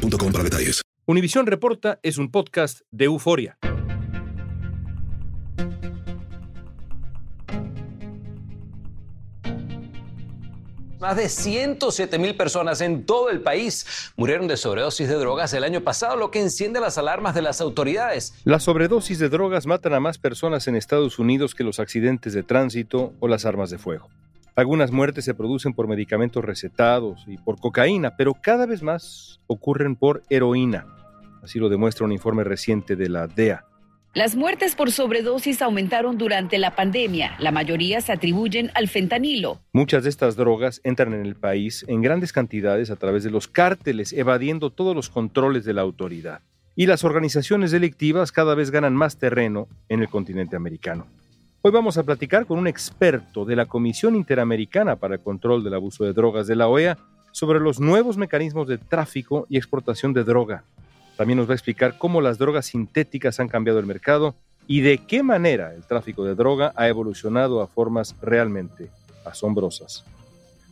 boostmobile.com para detalles. Univisión Reporta es un podcast de euforia. Más de 107 mil personas en todo el país murieron de sobredosis de drogas el año pasado, lo que enciende las alarmas de las autoridades. Las sobredosis de drogas matan a más personas en Estados Unidos que los accidentes de tránsito o las armas de fuego. Algunas muertes se producen por medicamentos recetados y por cocaína, pero cada vez más ocurren por heroína. Así lo demuestra un informe reciente de la DEA. Las muertes por sobredosis aumentaron durante la pandemia. La mayoría se atribuyen al fentanilo. Muchas de estas drogas entran en el país en grandes cantidades a través de los cárteles, evadiendo todos los controles de la autoridad. Y las organizaciones delictivas cada vez ganan más terreno en el continente americano. Hoy vamos a platicar con un experto de la Comisión Interamericana para el Control del Abuso de Drogas de la OEA sobre los nuevos mecanismos de tráfico y exportación de droga. También nos va a explicar cómo las drogas sintéticas han cambiado el mercado y de qué manera el tráfico de droga ha evolucionado a formas realmente asombrosas.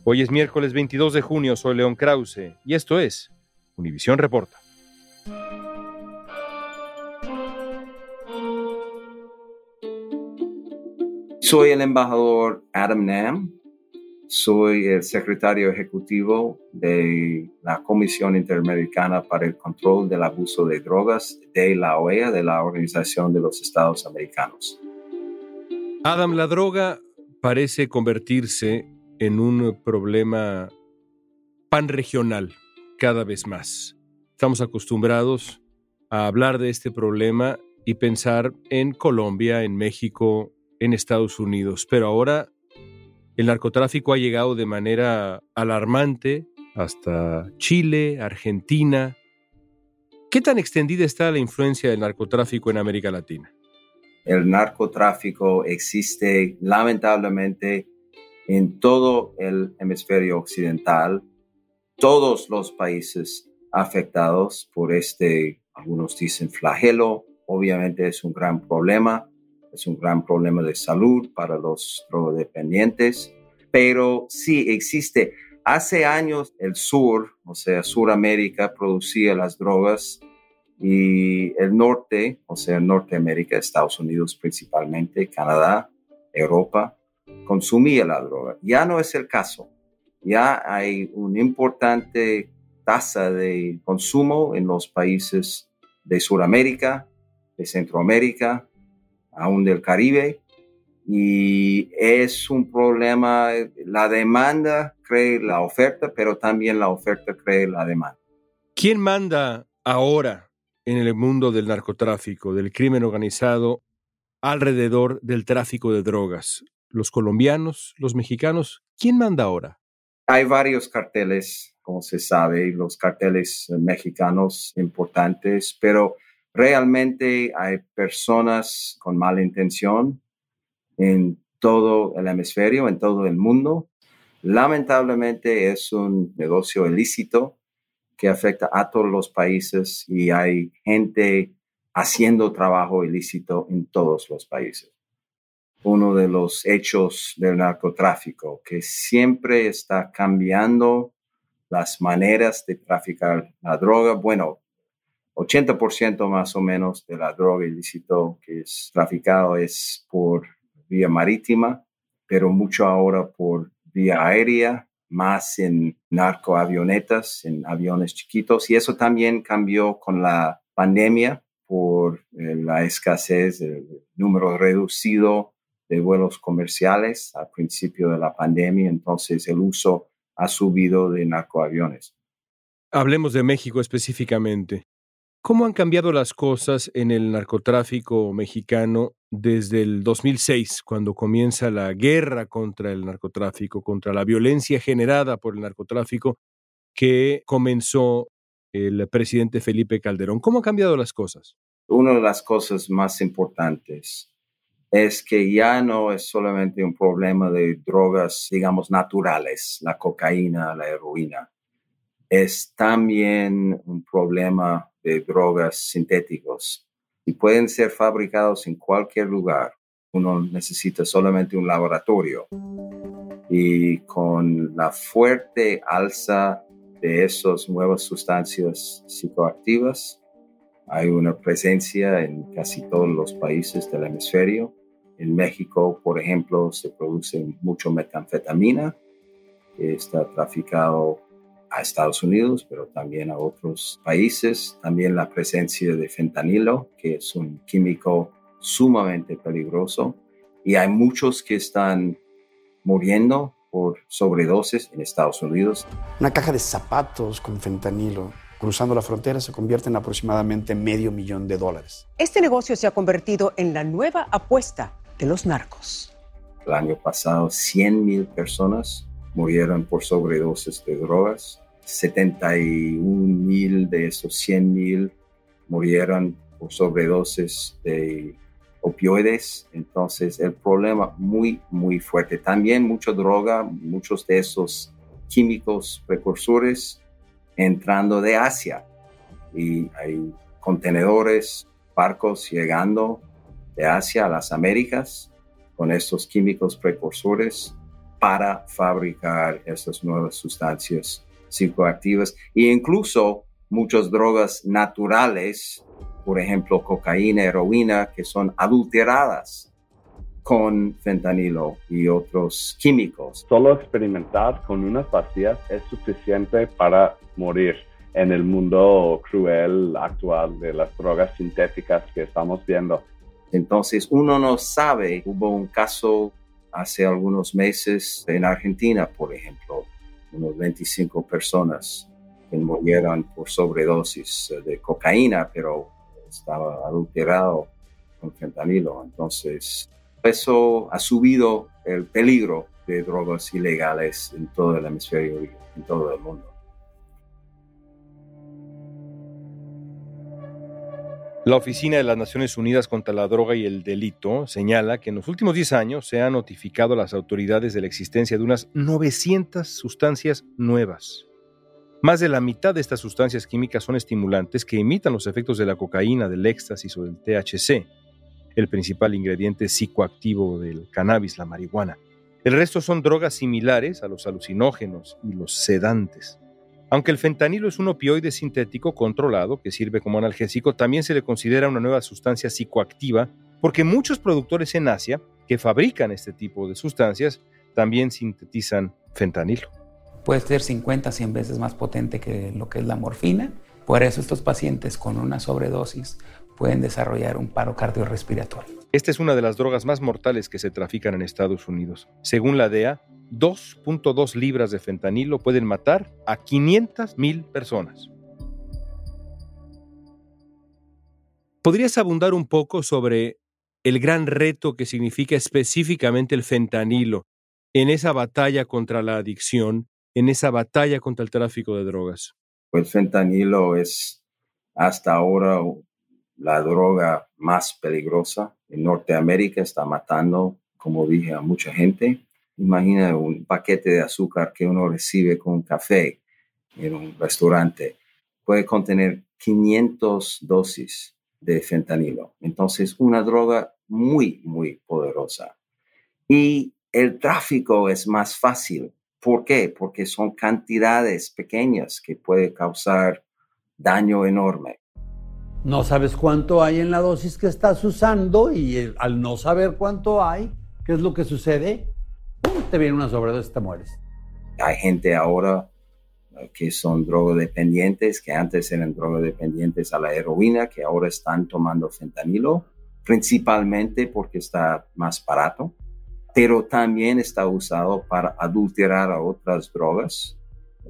Hoy es miércoles 22 de junio, soy León Krause y esto es Univisión Reporta. Soy el embajador Adam Nam. Soy el secretario ejecutivo de la Comisión Interamericana para el Control del Abuso de Drogas de la OEA, de la Organización de los Estados Americanos. Adam, la droga parece convertirse en un problema panregional cada vez más. Estamos acostumbrados a hablar de este problema y pensar en Colombia, en México, en Estados Unidos, pero ahora el narcotráfico ha llegado de manera alarmante hasta Chile, Argentina. ¿Qué tan extendida está la influencia del narcotráfico en América Latina? El narcotráfico existe lamentablemente en todo el hemisferio occidental, todos los países afectados por este, algunos dicen flagelo, obviamente es un gran problema es un gran problema de salud para los drogodependientes, pero sí existe. Hace años el sur, o sea, Suramérica, producía las drogas y el norte, o sea, Norteamérica, Estados Unidos principalmente, Canadá, Europa, consumía la droga. Ya no es el caso. Ya hay una importante tasa de consumo en los países de Sudamérica, de Centroamérica, aún del Caribe. Y es un problema, la demanda cree la oferta, pero también la oferta cree la demanda. ¿Quién manda ahora en el mundo del narcotráfico, del crimen organizado, alrededor del tráfico de drogas? ¿Los colombianos, los mexicanos? ¿Quién manda ahora? Hay varios carteles, como se sabe, los carteles mexicanos importantes, pero Realmente hay personas con mala intención en todo el hemisferio, en todo el mundo. Lamentablemente es un negocio ilícito que afecta a todos los países y hay gente haciendo trabajo ilícito en todos los países. Uno de los hechos del narcotráfico que siempre está cambiando las maneras de traficar la droga. Bueno, 80% más o menos de la droga ilícito que es traficado es por vía marítima, pero mucho ahora por vía aérea, más en narcoavionetas, en aviones chiquitos. Y eso también cambió con la pandemia por eh, la escasez, el número reducido de vuelos comerciales al principio de la pandemia. Entonces el uso ha subido de narcoaviones. Hablemos de México específicamente. ¿Cómo han cambiado las cosas en el narcotráfico mexicano desde el 2006, cuando comienza la guerra contra el narcotráfico, contra la violencia generada por el narcotráfico, que comenzó el presidente Felipe Calderón. ¿Cómo han cambiado las cosas? Una de las cosas más importantes es que ya no es solamente un problema de drogas, digamos, naturales, la cocaína, la heroína. Es también un problema de drogas sintéticos y pueden ser fabricados en cualquier lugar. Uno necesita solamente un laboratorio. Y con la fuerte alza de esas nuevas sustancias psicoactivas, hay una presencia en casi todos los países del hemisferio. En México, por ejemplo, se produce mucho metanfetamina, que está traficado a Estados Unidos, pero también a otros países. También la presencia de fentanilo, que es un químico sumamente peligroso. Y hay muchos que están muriendo por sobredosis en Estados Unidos. Una caja de zapatos con fentanilo cruzando la frontera se convierte en aproximadamente medio millón de dólares. Este negocio se ha convertido en la nueva apuesta de los narcos. El año pasado, 100 mil personas murieron por sobredosis de drogas. 71 mil de esos 100 mil murieron por sobredosis de opioides. Entonces, el problema muy, muy fuerte. También mucha droga, muchos de esos químicos precursores entrando de Asia. Y hay contenedores, barcos llegando de Asia a las Américas con estos químicos precursores para fabricar estas nuevas sustancias psicoactivas e incluso muchas drogas naturales, por ejemplo, cocaína, heroína, que son adulteradas con fentanilo y otros químicos. Solo experimentar con unas pastillas es suficiente para morir en el mundo cruel actual de las drogas sintéticas que estamos viendo. Entonces uno no sabe, hubo un caso hace algunos meses en Argentina, por ejemplo, unos 25 personas que murieron por sobredosis de cocaína, pero estaba adulterado con fentanilo. Entonces, eso ha subido el peligro de drogas ilegales en todo el hemisferio y en todo el mundo. La Oficina de las Naciones Unidas contra la Droga y el Delito señala que en los últimos 10 años se ha notificado a las autoridades de la existencia de unas 900 sustancias nuevas. Más de la mitad de estas sustancias químicas son estimulantes que imitan los efectos de la cocaína, del éxtasis o del THC, el principal ingrediente psicoactivo del cannabis, la marihuana. El resto son drogas similares a los alucinógenos y los sedantes. Aunque el fentanilo es un opioide sintético controlado que sirve como analgésico, también se le considera una nueva sustancia psicoactiva porque muchos productores en Asia que fabrican este tipo de sustancias también sintetizan fentanilo. Puede ser 50, 100 veces más potente que lo que es la morfina. Por eso estos pacientes con una sobredosis pueden desarrollar un paro cardiorrespiratorio. Esta es una de las drogas más mortales que se trafican en Estados Unidos. Según la DEA, 2.2 libras de fentanilo pueden matar a 500 mil personas. ¿Podrías abundar un poco sobre el gran reto que significa específicamente el fentanilo en esa batalla contra la adicción, en esa batalla contra el tráfico de drogas? Pues fentanilo es hasta ahora la droga más peligrosa. En Norteamérica está matando, como dije, a mucha gente. Imagina un paquete de azúcar que uno recibe con un café en un restaurante. Puede contener 500 dosis de fentanilo. Entonces, una droga muy, muy poderosa. Y el tráfico es más fácil. ¿Por qué? Porque son cantidades pequeñas que puede causar daño enorme. No sabes cuánto hay en la dosis que estás usando y al no saber cuánto hay, ¿qué es lo que sucede? Te viene una sobredosis, te mueres. Hay gente ahora eh, que son drogodependientes, que antes eran drogodependientes a la heroína, que ahora están tomando fentanilo, principalmente porque está más barato, pero también está usado para adulterar a otras drogas,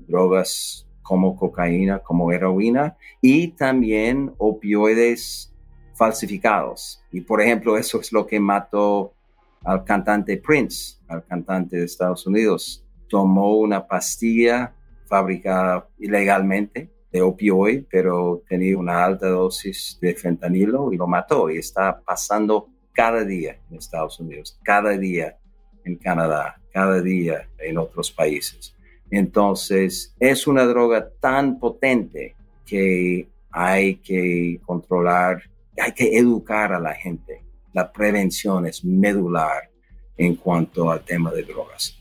drogas como cocaína, como heroína, y también opioides falsificados. Y por ejemplo, eso es lo que mató al cantante Prince, al cantante de Estados Unidos. Tomó una pastilla fabricada ilegalmente de opioide, pero tenía una alta dosis de fentanilo y lo mató. Y está pasando cada día en Estados Unidos, cada día en Canadá, cada día en otros países. Entonces, es una droga tan potente que hay que controlar, hay que educar a la gente. La prevención es medular en cuanto al tema de drogas.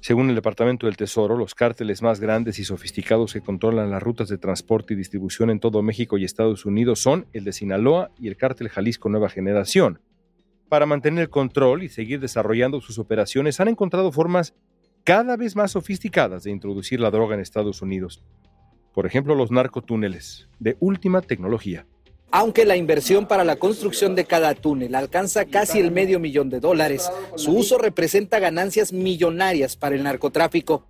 Según el Departamento del Tesoro, los cárteles más grandes y sofisticados que controlan las rutas de transporte y distribución en todo México y Estados Unidos son el de Sinaloa y el cártel Jalisco Nueva Generación. Para mantener el control y seguir desarrollando sus operaciones, han encontrado formas cada vez más sofisticadas de introducir la droga en Estados Unidos. Por ejemplo, los narcotúneles, de última tecnología. Aunque la inversión para la construcción de cada túnel alcanza casi el medio millón de dólares, su uso representa ganancias millonarias para el narcotráfico.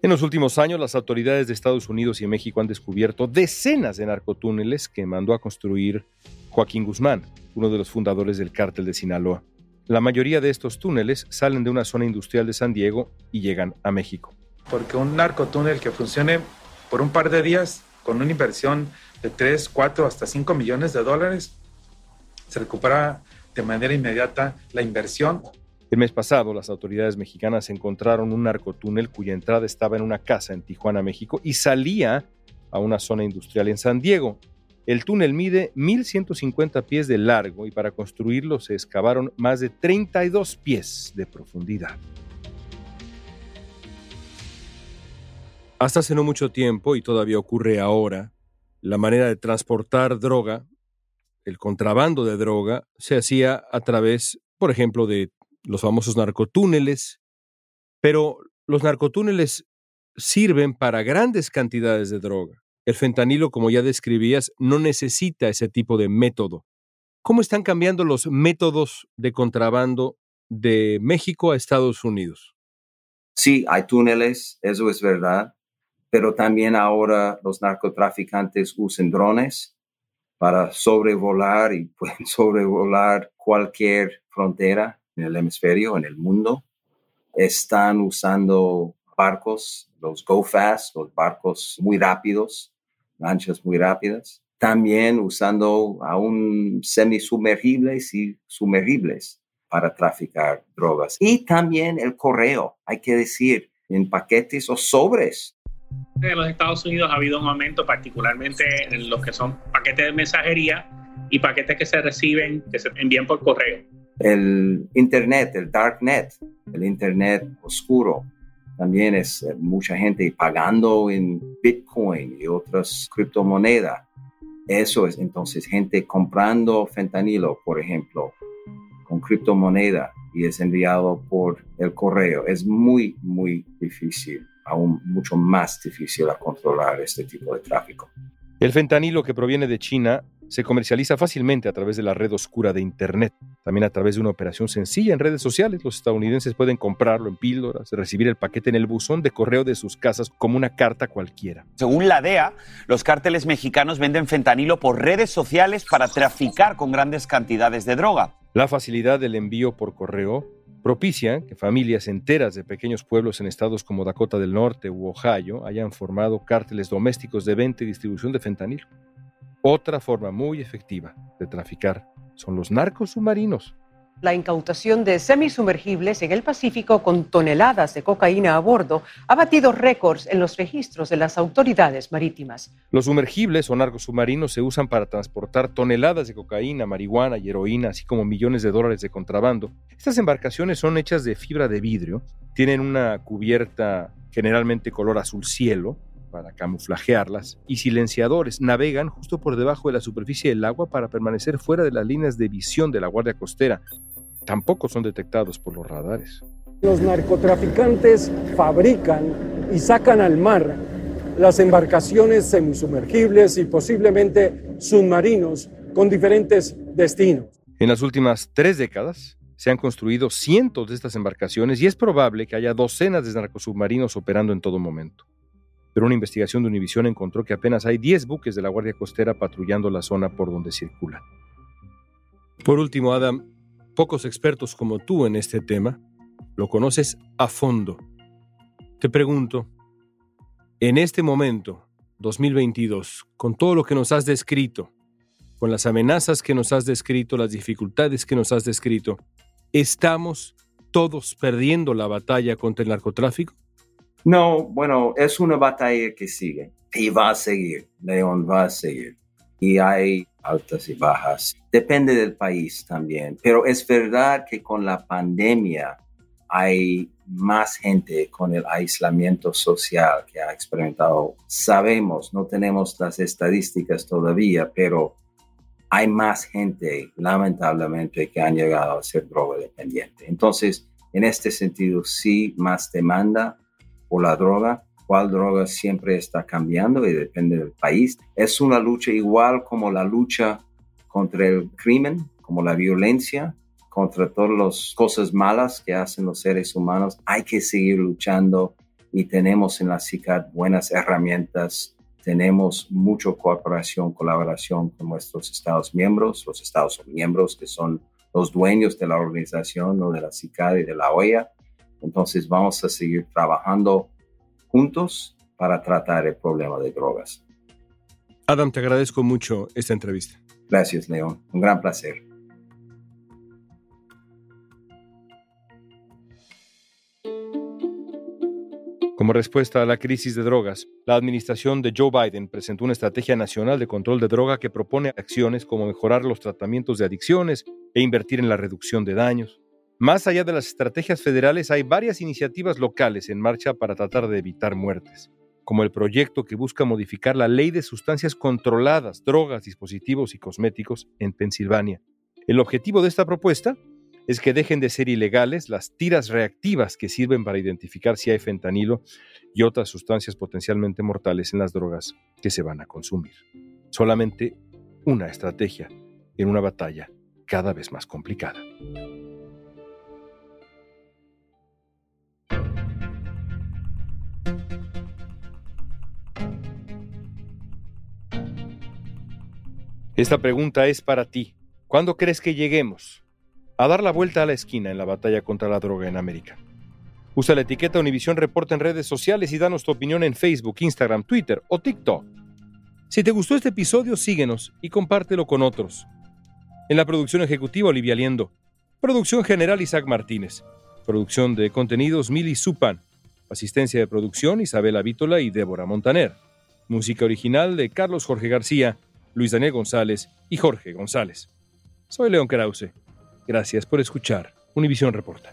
En los últimos años, las autoridades de Estados Unidos y México han descubierto decenas de narcotúneles que mandó a construir Joaquín Guzmán, uno de los fundadores del cártel de Sinaloa. La mayoría de estos túneles salen de una zona industrial de San Diego y llegan a México. Porque un narcotúnel que funcione por un par de días con una inversión de 3, 4, hasta 5 millones de dólares, se recupera de manera inmediata la inversión. El mes pasado, las autoridades mexicanas encontraron un narcotúnel cuya entrada estaba en una casa en Tijuana, México, y salía a una zona industrial en San Diego. El túnel mide 1.150 pies de largo y para construirlo se excavaron más de 32 pies de profundidad. Hasta hace no mucho tiempo, y todavía ocurre ahora, la manera de transportar droga, el contrabando de droga, se hacía a través, por ejemplo, de los famosos narcotúneles, pero los narcotúneles sirven para grandes cantidades de droga. El fentanilo, como ya describías, no necesita ese tipo de método. ¿Cómo están cambiando los métodos de contrabando de México a Estados Unidos? Sí, hay túneles, eso es verdad pero también ahora los narcotraficantes usan drones para sobrevolar y pueden sobrevolar cualquier frontera en el hemisferio, en el mundo. Están usando barcos, los Go Fast, los barcos muy rápidos, lanchas muy rápidas. También usando aún semisumergibles y sumergibles para traficar drogas. Y también el correo, hay que decir, en paquetes o sobres en los Estados Unidos ha habido un aumento, particularmente en lo que son paquetes de mensajería y paquetes que se reciben, que se envían por correo. El Internet, el Darknet, el Internet oscuro, también es eh, mucha gente pagando en Bitcoin y otras criptomonedas. Eso es entonces gente comprando fentanilo, por ejemplo, con criptomoneda y es enviado por el correo. Es muy, muy difícil aún mucho más difícil a controlar este tipo de tráfico. El fentanilo que proviene de China se comercializa fácilmente a través de la red oscura de Internet. También a través de una operación sencilla en redes sociales, los estadounidenses pueden comprarlo en píldoras, recibir el paquete en el buzón de correo de sus casas como una carta cualquiera. Según la DEA, los cárteles mexicanos venden fentanilo por redes sociales para traficar con grandes cantidades de droga. La facilidad del envío por correo propicia que familias enteras de pequeños pueblos en estados como Dakota del Norte u Ohio hayan formado cárteles domésticos de venta y distribución de fentanilo. Otra forma muy efectiva de traficar son los narcos submarinos la incautación de semisumergibles en el Pacífico con toneladas de cocaína a bordo ha batido récords en los registros de las autoridades marítimas. Los sumergibles o narcos submarinos se usan para transportar toneladas de cocaína, marihuana y heroína, así como millones de dólares de contrabando. Estas embarcaciones son hechas de fibra de vidrio, tienen una cubierta generalmente color azul cielo, para camuflajearlas y silenciadores navegan justo por debajo de la superficie del agua para permanecer fuera de las líneas de visión de la Guardia Costera tampoco son detectados por los radares. Los narcotraficantes fabrican y sacan al mar las embarcaciones semisumergibles y posiblemente submarinos con diferentes destinos. En las últimas tres décadas se han construido cientos de estas embarcaciones y es probable que haya docenas de narcosubmarinos operando en todo momento. Pero una investigación de Univision encontró que apenas hay 10 buques de la Guardia Costera patrullando la zona por donde circulan. Por último, Adam, pocos expertos como tú en este tema, lo conoces a fondo. Te pregunto, en este momento, 2022, con todo lo que nos has descrito, con las amenazas que nos has descrito, las dificultades que nos has descrito, ¿estamos todos perdiendo la batalla contra el narcotráfico? No, bueno, es una batalla que sigue y va a seguir, León va a seguir. Y hay altas y bajas. Depende del país también, pero es verdad que con la pandemia hay más gente con el aislamiento social que ha experimentado. Sabemos, no tenemos las estadísticas todavía, pero hay más gente, lamentablemente, que han llegado a ser droga dependiente. Entonces, en este sentido, sí, más demanda por la droga. Cuál droga siempre está cambiando y depende del país. Es una lucha igual como la lucha contra el crimen, como la violencia, contra todas las cosas malas que hacen los seres humanos. Hay que seguir luchando y tenemos en la CICAD buenas herramientas. Tenemos mucha cooperación, colaboración con nuestros Estados miembros, los Estados miembros que son los dueños de la organización, ¿no? de la CICAD y de la OEA. Entonces vamos a seguir trabajando juntos para tratar el problema de drogas. Adam, te agradezco mucho esta entrevista. Gracias, León. Un gran placer. Como respuesta a la crisis de drogas, la administración de Joe Biden presentó una estrategia nacional de control de droga que propone acciones como mejorar los tratamientos de adicciones e invertir en la reducción de daños. Más allá de las estrategias federales, hay varias iniciativas locales en marcha para tratar de evitar muertes, como el proyecto que busca modificar la ley de sustancias controladas, drogas, dispositivos y cosméticos en Pensilvania. El objetivo de esta propuesta es que dejen de ser ilegales las tiras reactivas que sirven para identificar si hay fentanilo y otras sustancias potencialmente mortales en las drogas que se van a consumir. Solamente una estrategia en una batalla cada vez más complicada. Esta pregunta es para ti. ¿Cuándo crees que lleguemos a dar la vuelta a la esquina en la batalla contra la droga en América. Usa la etiqueta Univisión Reporta en redes sociales y danos tu opinión en Facebook, Instagram, Twitter o TikTok. Si te gustó este episodio, síguenos y compártelo con otros. En la producción ejecutiva, Olivia Liendo. Producción general, Isaac Martínez. Producción de contenidos, Mili Supan. Asistencia de producción, Isabela Vítola y Débora Montaner. Música original de Carlos Jorge García, Luis Daniel González y Jorge González. Soy León Krause. Gracias por escuchar Univisión Reporta.